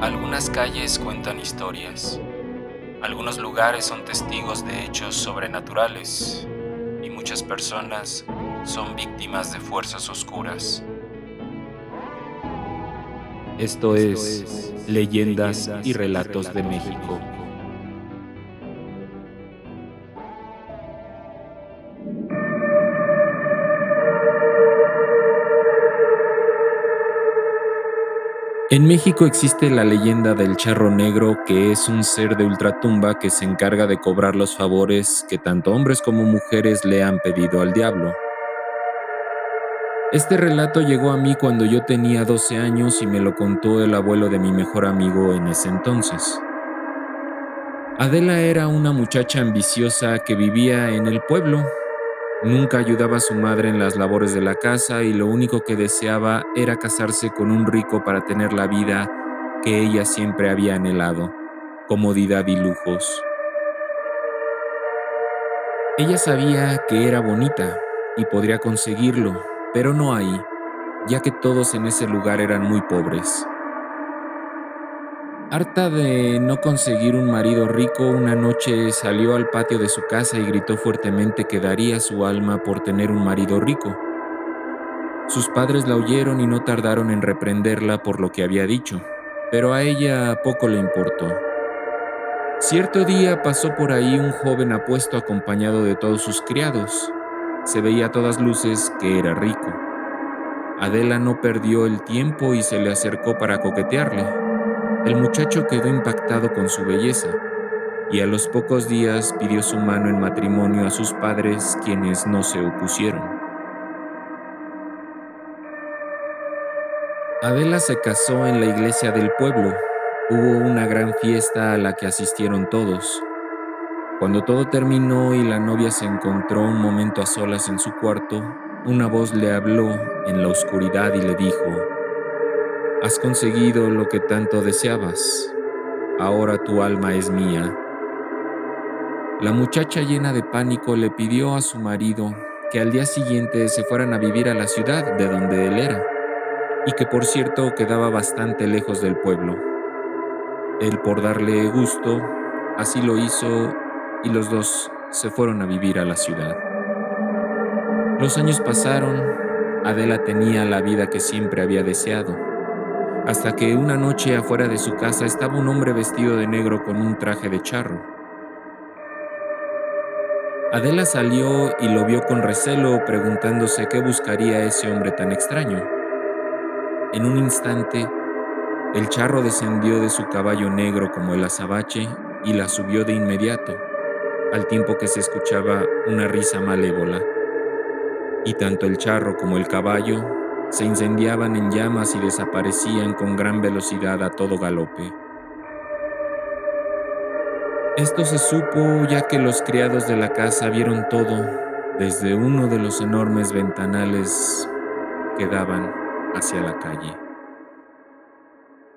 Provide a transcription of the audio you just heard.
Algunas calles cuentan historias. Algunos lugares son testigos de hechos sobrenaturales y muchas personas son víctimas de fuerzas oscuras. Esto es Leyendas y Relatos de México. En México existe la leyenda del charro negro, que es un ser de ultratumba que se encarga de cobrar los favores que tanto hombres como mujeres le han pedido al diablo. Este relato llegó a mí cuando yo tenía 12 años y me lo contó el abuelo de mi mejor amigo en ese entonces. Adela era una muchacha ambiciosa que vivía en el pueblo, Nunca ayudaba a su madre en las labores de la casa y lo único que deseaba era casarse con un rico para tener la vida que ella siempre había anhelado, comodidad y lujos. Ella sabía que era bonita y podría conseguirlo, pero no ahí, ya que todos en ese lugar eran muy pobres. Harta de no conseguir un marido rico, una noche salió al patio de su casa y gritó fuertemente que daría su alma por tener un marido rico. Sus padres la oyeron y no tardaron en reprenderla por lo que había dicho, pero a ella poco le importó. Cierto día pasó por ahí un joven apuesto acompañado de todos sus criados. Se veía a todas luces que era rico. Adela no perdió el tiempo y se le acercó para coquetearle el muchacho quedó impactado con su belleza y a los pocos días pidió su mano en matrimonio a sus padres quienes no se opusieron. Adela se casó en la iglesia del pueblo. Hubo una gran fiesta a la que asistieron todos. Cuando todo terminó y la novia se encontró un momento a solas en su cuarto, una voz le habló en la oscuridad y le dijo, Has conseguido lo que tanto deseabas. Ahora tu alma es mía. La muchacha llena de pánico le pidió a su marido que al día siguiente se fueran a vivir a la ciudad de donde él era, y que por cierto quedaba bastante lejos del pueblo. Él por darle gusto, así lo hizo y los dos se fueron a vivir a la ciudad. Los años pasaron, Adela tenía la vida que siempre había deseado hasta que una noche afuera de su casa estaba un hombre vestido de negro con un traje de charro. Adela salió y lo vio con recelo, preguntándose qué buscaría ese hombre tan extraño. En un instante, el charro descendió de su caballo negro como el azabache y la subió de inmediato, al tiempo que se escuchaba una risa malévola. Y tanto el charro como el caballo se incendiaban en llamas y desaparecían con gran velocidad a todo galope. Esto se supo ya que los criados de la casa vieron todo desde uno de los enormes ventanales que daban hacia la calle.